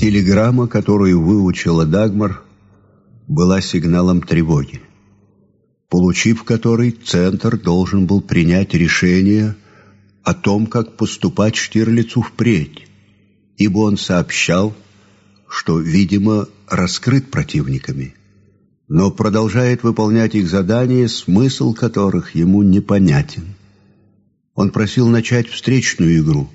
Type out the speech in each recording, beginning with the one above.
Телеграмма, которую выучила Дагмар, была сигналом тревоги, получив который Центр должен был принять решение о том, как поступать Штирлицу впредь, ибо он сообщал, что, видимо, раскрыт противниками, но продолжает выполнять их задания, смысл которых ему непонятен. Он просил начать встречную игру,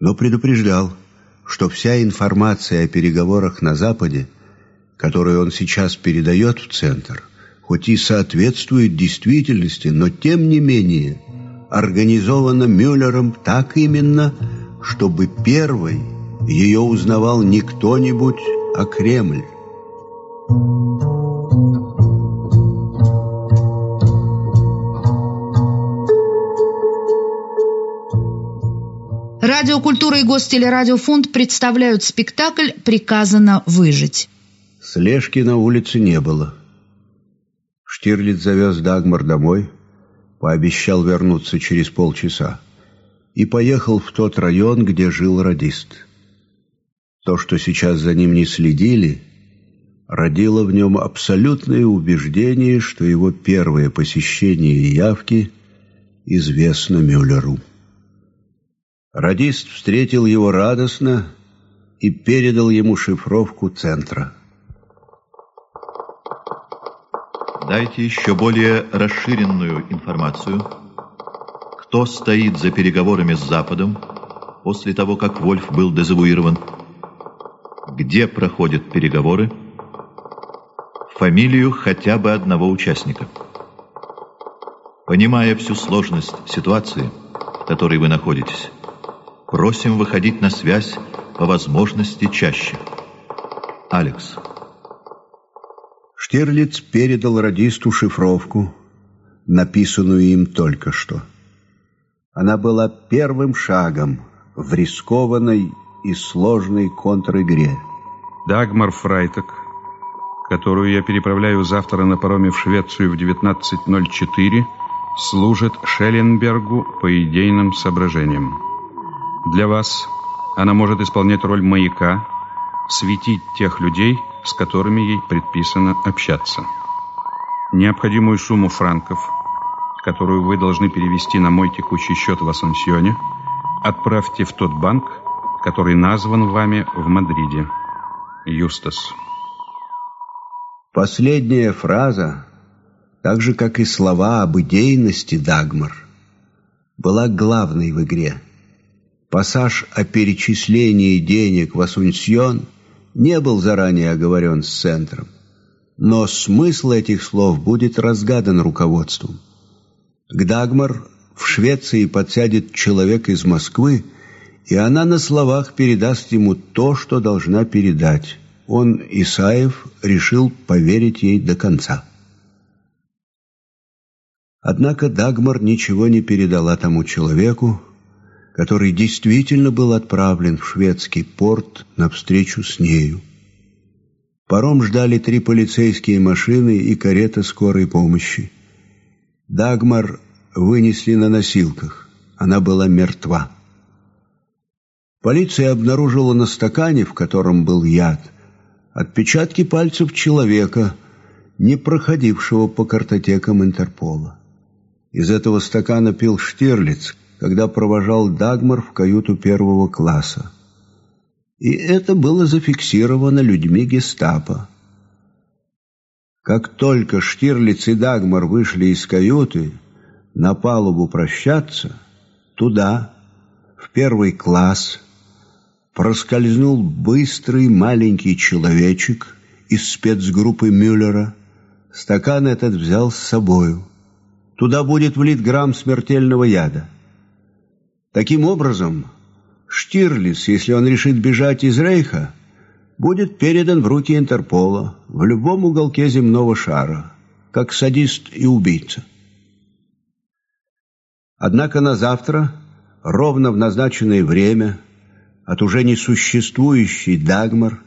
но предупреждал, что вся информация о переговорах на Западе, которую он сейчас передает в Центр, хоть и соответствует действительности, но тем не менее организована Мюллером так именно, чтобы первой ее узнавал не кто-нибудь, а Кремль. Радиокультура и Гостелерадиофонд представляют спектакль «Приказано выжить». Слежки на улице не было. Штирлиц завез Дагмар домой, пообещал вернуться через полчаса и поехал в тот район, где жил радист. То, что сейчас за ним не следили, родило в нем абсолютное убеждение, что его первое посещение явки известно Мюллеру. Радист встретил его радостно и передал ему шифровку центра. Дайте еще более расширенную информацию. Кто стоит за переговорами с Западом после того, как Вольф был дезавуирован? Где проходят переговоры? Фамилию хотя бы одного участника. Понимая всю сложность ситуации, в которой вы находитесь, Просим выходить на связь по возможности чаще. Алекс. Штирлиц передал радисту шифровку, написанную им только что. Она была первым шагом в рискованной и сложной контр-игре. Дагмар Фрайтек, которую я переправляю завтра на пароме в Швецию в 19.04, служит Шелленбергу по идейным соображениям. Для вас она может исполнять роль маяка, светить тех людей, с которыми ей предписано общаться. Необходимую сумму франков, которую вы должны перевести на мой текущий счет в Ассансионе, отправьте в тот банк, который назван вами в Мадриде. Юстас. Последняя фраза, так же, как и слова об идейности Дагмар, была главной в игре – Пассаж о перечислении денег в Асунсьон не был заранее оговорен с центром, но смысл этих слов будет разгадан руководством. К Дагмар в Швеции подсядет человек из Москвы, и она на словах передаст ему то, что должна передать. Он, Исаев, решил поверить ей до конца. Однако Дагмар ничего не передала тому человеку, который действительно был отправлен в шведский порт на встречу с нею. Паром ждали три полицейские машины и карета скорой помощи. Дагмар вынесли на носилках. Она была мертва. Полиция обнаружила на стакане, в котором был яд, отпечатки пальцев человека, не проходившего по картотекам Интерпола. Из этого стакана пил Штирлиц, когда провожал Дагмар в каюту первого класса. И это было зафиксировано людьми гестапо. Как только Штирлиц и Дагмар вышли из каюты на палубу прощаться, туда, в первый класс, проскользнул быстрый маленький человечек из спецгруппы Мюллера. Стакан этот взял с собою. Туда будет влит грамм смертельного яда. Таким образом, Штирлиц, если он решит бежать из Рейха, будет передан в руки Интерпола в любом уголке земного шара, как садист и убийца. Однако на завтра, ровно в назначенное время, от уже несуществующей Дагмар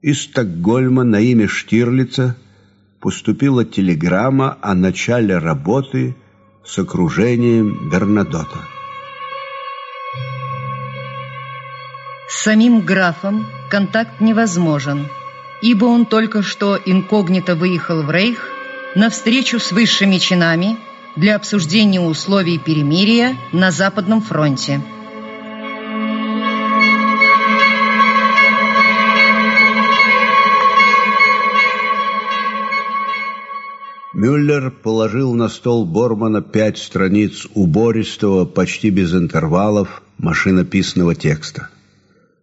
из Стокгольма на имя Штирлица поступила телеграмма о начале работы с окружением Бернадота. С самим графом контакт невозможен, ибо он только что инкогнито выехал в Рейх на встречу с высшими чинами для обсуждения условий перемирия на Западном фронте. Мюллер положил на стол Бормана пять страниц убористого, почти без интервалов, машинописного текста.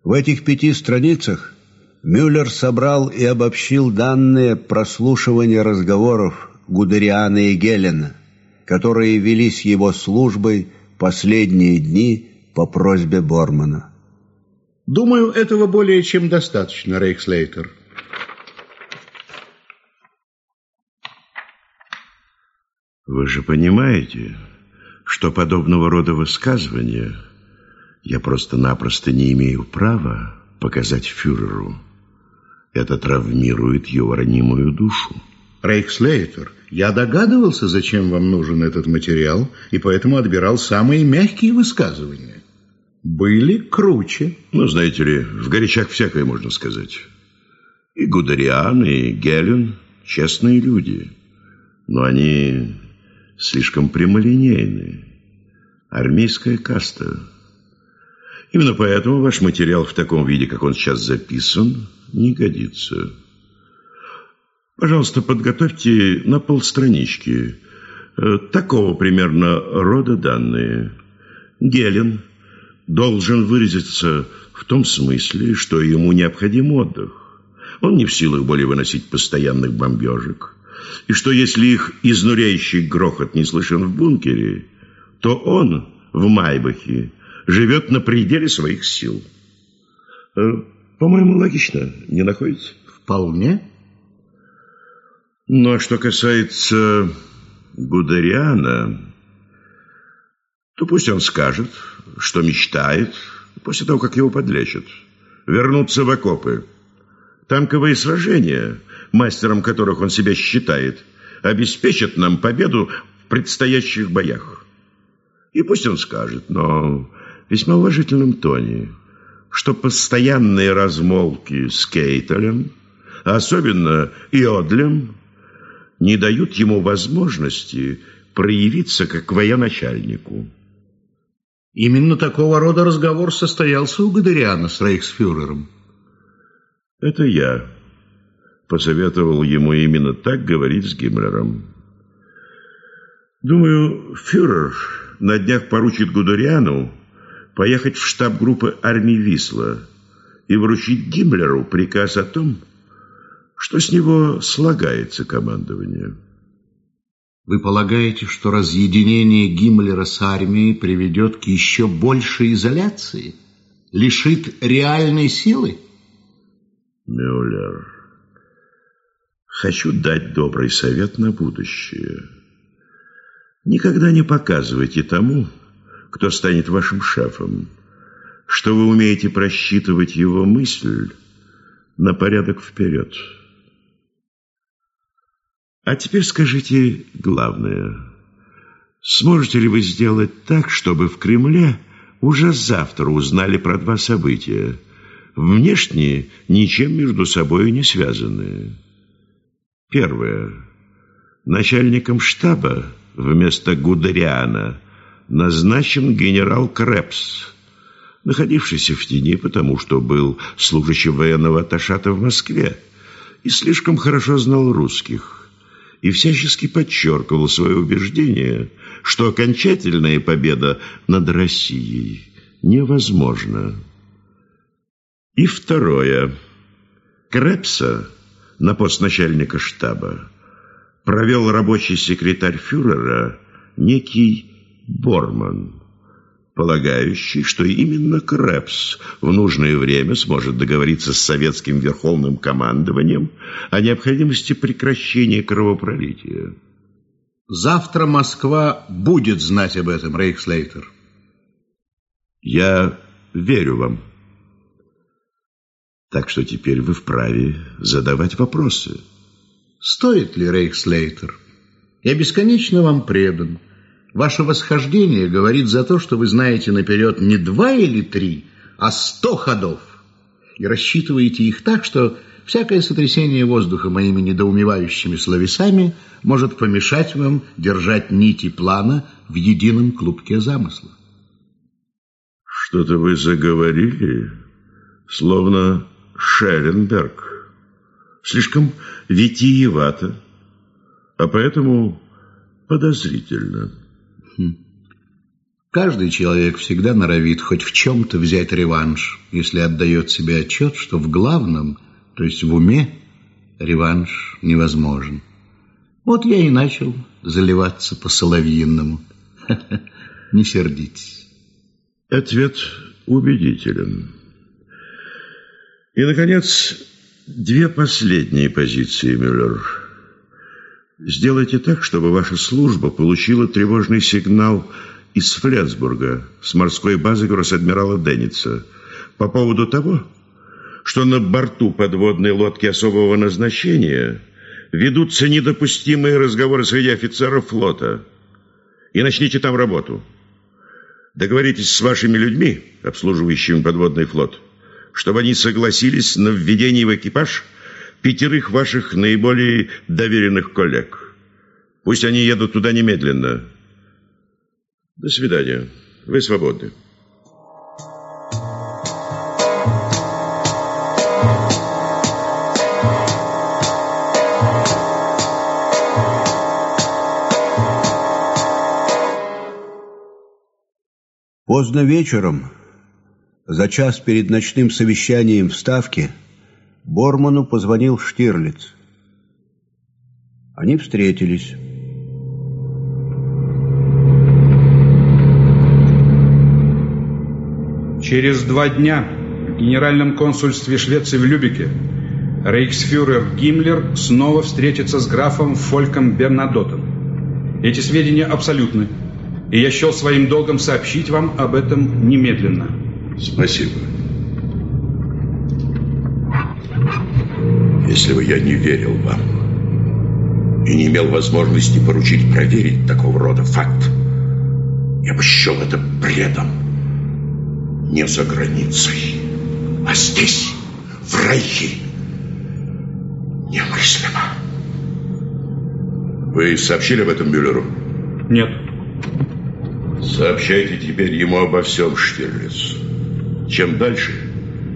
В этих пяти страницах Мюллер собрал и обобщил данные прослушивания разговоров Гудериана и Гелена, которые велись его службой последние дни по просьбе Бормана. Думаю, этого более чем достаточно, Рейхслейтер. Вы же понимаете, что подобного рода высказывания я просто-напросто не имею права показать фюреру. Это травмирует его ранимую душу. Рейхслейтер, я догадывался, зачем вам нужен этот материал, и поэтому отбирал самые мягкие высказывания. Были круче. Ну, знаете ли, в горячах всякое можно сказать. И Гудериан, и Гелен – честные люди. Но они слишком прямолинейны. Армейская каста. Именно поэтому ваш материал в таком виде, как он сейчас записан, не годится. Пожалуйста, подготовьте на полстранички э, такого примерно рода данные. Гелен должен выразиться в том смысле, что ему необходим отдых. Он не в силах более выносить постоянных бомбежек и что если их изнуряющий грохот не слышен в бункере, то он в Майбахе живет на пределе своих сил. Э, по-моему, логично, не находится? Вполне. Ну, а что касается Гудериана, то пусть он скажет, что мечтает, после того, как его подлечат, вернуться в окопы. Танковые сражения мастером которых он себя считает, обеспечат нам победу в предстоящих боях. И пусть он скажет, но весьма уважительном тоне, что постоянные размолвки с Кейтелем, особенно Иодлем, не дают ему возможности проявиться как военачальнику. Именно такого рода разговор состоялся у Гадериана с рейхсфюрером. Это я посоветовал ему именно так говорить с Гиммлером. Думаю, фюрер на днях поручит Гудериану поехать в штаб группы армии Висла и вручить Гиммлеру приказ о том, что с него слагается командование. Вы полагаете, что разъединение Гиммлера с армией приведет к еще большей изоляции? Лишит реальной силы? Мюллер... Хочу дать добрый совет на будущее. Никогда не показывайте тому, кто станет вашим шефом, что вы умеете просчитывать его мысль на порядок вперед. А теперь скажите главное. Сможете ли вы сделать так, чтобы в Кремле уже завтра узнали про два события, внешне ничем между собой не связанные? Первое. Начальником штаба вместо Гудериана назначен генерал Крепс, находившийся в тени, потому что был служащим военного аташата в Москве и слишком хорошо знал русских, и всячески подчеркивал свое убеждение, что окончательная победа над Россией невозможна. И второе. Крепса на пост начальника штаба провел рабочий секретарь фюрера некий Борман, полагающий, что именно Крепс в нужное время сможет договориться с советским верховным командованием о необходимости прекращения кровопролития. Завтра Москва будет знать об этом, Рейхслейтер. Я верю вам. Так что теперь вы вправе задавать вопросы. Стоит ли Рейхслейтер? Я бесконечно вам предан. Ваше восхождение говорит за то, что вы знаете наперед не два или три, а сто ходов. И рассчитываете их так, что всякое сотрясение воздуха моими недоумевающими словесами может помешать вам держать нити плана в едином клубке замысла. Что-то вы заговорили, словно Шелленберг. Слишком витиевато, а поэтому подозрительно. Каждый человек всегда норовит хоть в чем-то взять реванш, если отдает себе отчет, что в главном, то есть в уме, реванш невозможен. Вот я и начал заливаться по-соловьиному. Не сердитесь. Ответ убедителен. И, наконец, две последние позиции, Мюллер. Сделайте так, чтобы ваша служба получила тревожный сигнал из Флетсбурга, с морской базы гросс-адмирала Денница, по поводу того, что на борту подводной лодки особого назначения ведутся недопустимые разговоры среди офицеров флота. И начните там работу. Договоритесь с вашими людьми, обслуживающими подводный флот, чтобы они согласились на введение в экипаж пятерых ваших наиболее доверенных коллег. Пусть они едут туда немедленно. До свидания. Вы свободны. Поздно вечером, за час перед ночным совещанием в Ставке, Борману позвонил Штирлиц. Они встретились. Через два дня в Генеральном консульстве Швеции в Любике рейхсфюрер Гиммлер снова встретится с графом Фольком Бернадотом. Эти сведения абсолютны и я счел своим долгом сообщить вам об этом немедленно. Спасибо. Если бы я не верил вам и не имел возможности поручить проверить такого рода факт, я бы счел это бредом. Не за границей, а здесь, в Рейхе. Немыслимо. Вы сообщили об этом Мюллеру? Нет. Сообщайте теперь ему обо всем, Штирлиц. Чем дальше,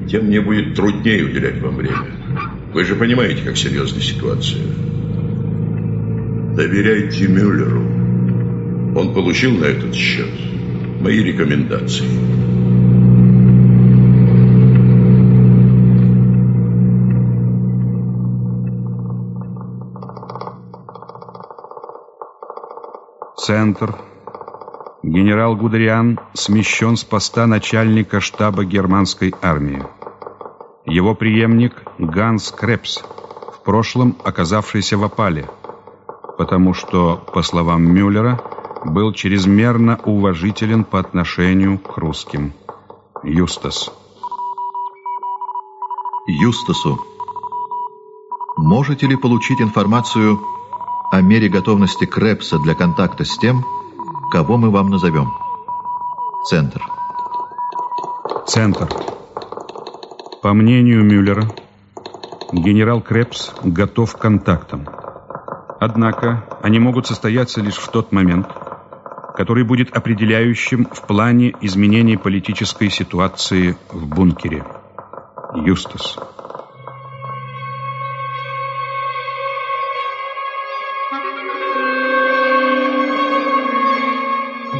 тем мне будет труднее уделять вам время. Вы же понимаете, как серьезна ситуация. Доверяйте Мюллеру. Он получил на этот счет мои рекомендации. Центр генерал Гудериан смещен с поста начальника штаба германской армии. Его преемник Ганс Крепс, в прошлом оказавшийся в опале, потому что, по словам Мюллера, был чрезмерно уважителен по отношению к русским. Юстас. Юстасу. Можете ли получить информацию о мере готовности Крепса для контакта с тем, Кого мы вам назовем? Центр. Центр. По мнению Мюллера, генерал Крепс готов к контактам. Однако они могут состояться лишь в тот момент, который будет определяющим в плане изменения политической ситуации в бункере. Юстас.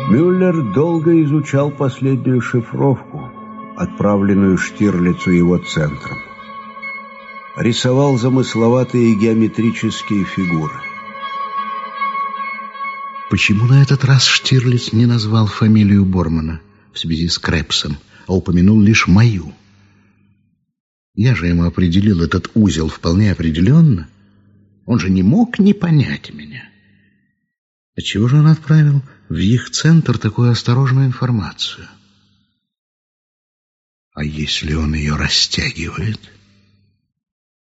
Мюллер долго изучал последнюю шифровку, отправленную Штирлицу его центром. Рисовал замысловатые геометрические фигуры. Почему на этот раз Штирлиц не назвал фамилию Бормана в связи с Крепсом, а упомянул лишь мою? Я же ему определил этот узел вполне определенно. Он же не мог не понять меня. Отчего же он отправил в их центр такую осторожную информацию? А если он ее растягивает?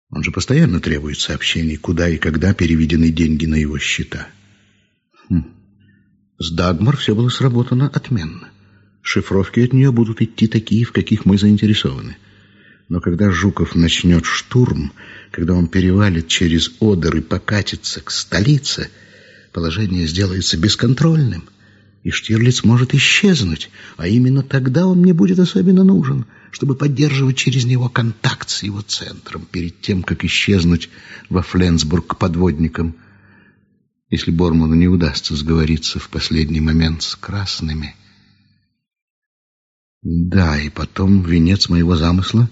Он же постоянно требует сообщений, куда и когда переведены деньги на его счета. Хм. С Дагмар все было сработано отменно. Шифровки от нее будут идти такие, в каких мы заинтересованы. Но когда Жуков начнет штурм, когда он перевалит через Одер и покатится к столице, положение сделается бесконтрольным, и Штирлиц может исчезнуть, а именно тогда он мне будет особенно нужен, чтобы поддерживать через него контакт с его центром перед тем, как исчезнуть во Фленсбург к подводникам, если Борману не удастся сговориться в последний момент с красными. Да, и потом венец моего замысла,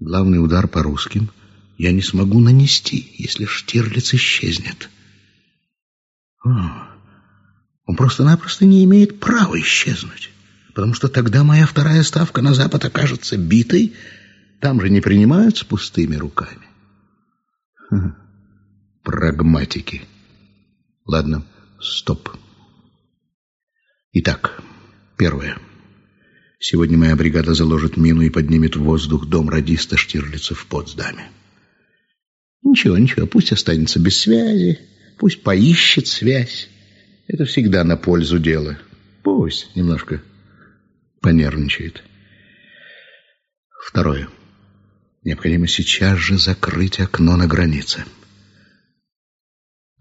главный удар по русским, я не смогу нанести, если Штирлиц исчезнет. А, он просто-напросто не имеет права исчезнуть, потому что тогда моя вторая ставка на Запад окажется битой, там же не принимаются пустыми руками. Ха, прагматики. Ладно, стоп. Итак, первое. Сегодня моя бригада заложит мину и поднимет в воздух дом радиста Штирлица в Потсдаме. Ничего, ничего, пусть останется без связи, пусть поищет связь. Это всегда на пользу дела. Пусть немножко понервничает. Второе. Необходимо сейчас же закрыть окно на границе.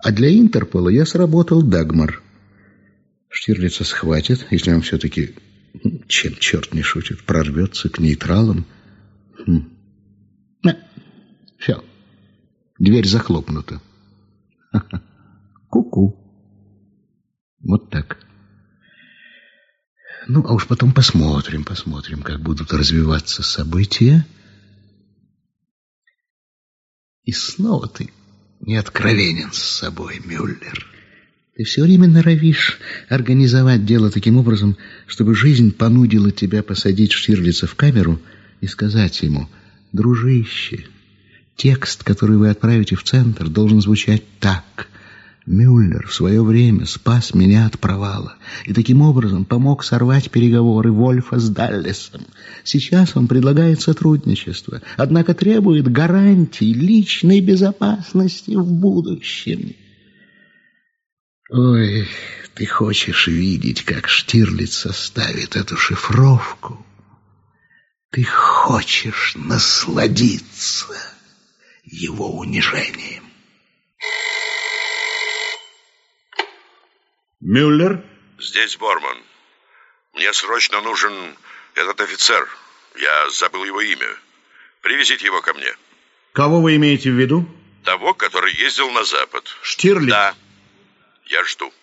А для Интерпола я сработал Дагмар. Штирлица схватит, если он все-таки, чем черт не шутит, прорвется к нейтралам. Хм. А, все. Дверь захлопнута. Ку-ку. Вот так. Ну, а уж потом посмотрим, посмотрим, как будут развиваться события. И снова ты не откровенен с собой, Мюллер. Ты все время норовишь организовать дело таким образом, чтобы жизнь понудила тебя посадить Штирлица в камеру и сказать ему, «Дружище, текст, который вы отправите в центр, должен звучать так». Мюллер в свое время спас меня от провала и таким образом помог сорвать переговоры Вольфа с Даллесом. Сейчас он предлагает сотрудничество, однако требует гарантий личной безопасности в будущем. Ой, ты хочешь видеть, как Штирлиц составит эту шифровку? Ты хочешь насладиться его унижением? Мюллер? Здесь Борман. Мне срочно нужен этот офицер. Я забыл его имя. Привезите его ко мне. Кого вы имеете в виду? Того, который ездил на запад. Штирлиц? Да. Я жду.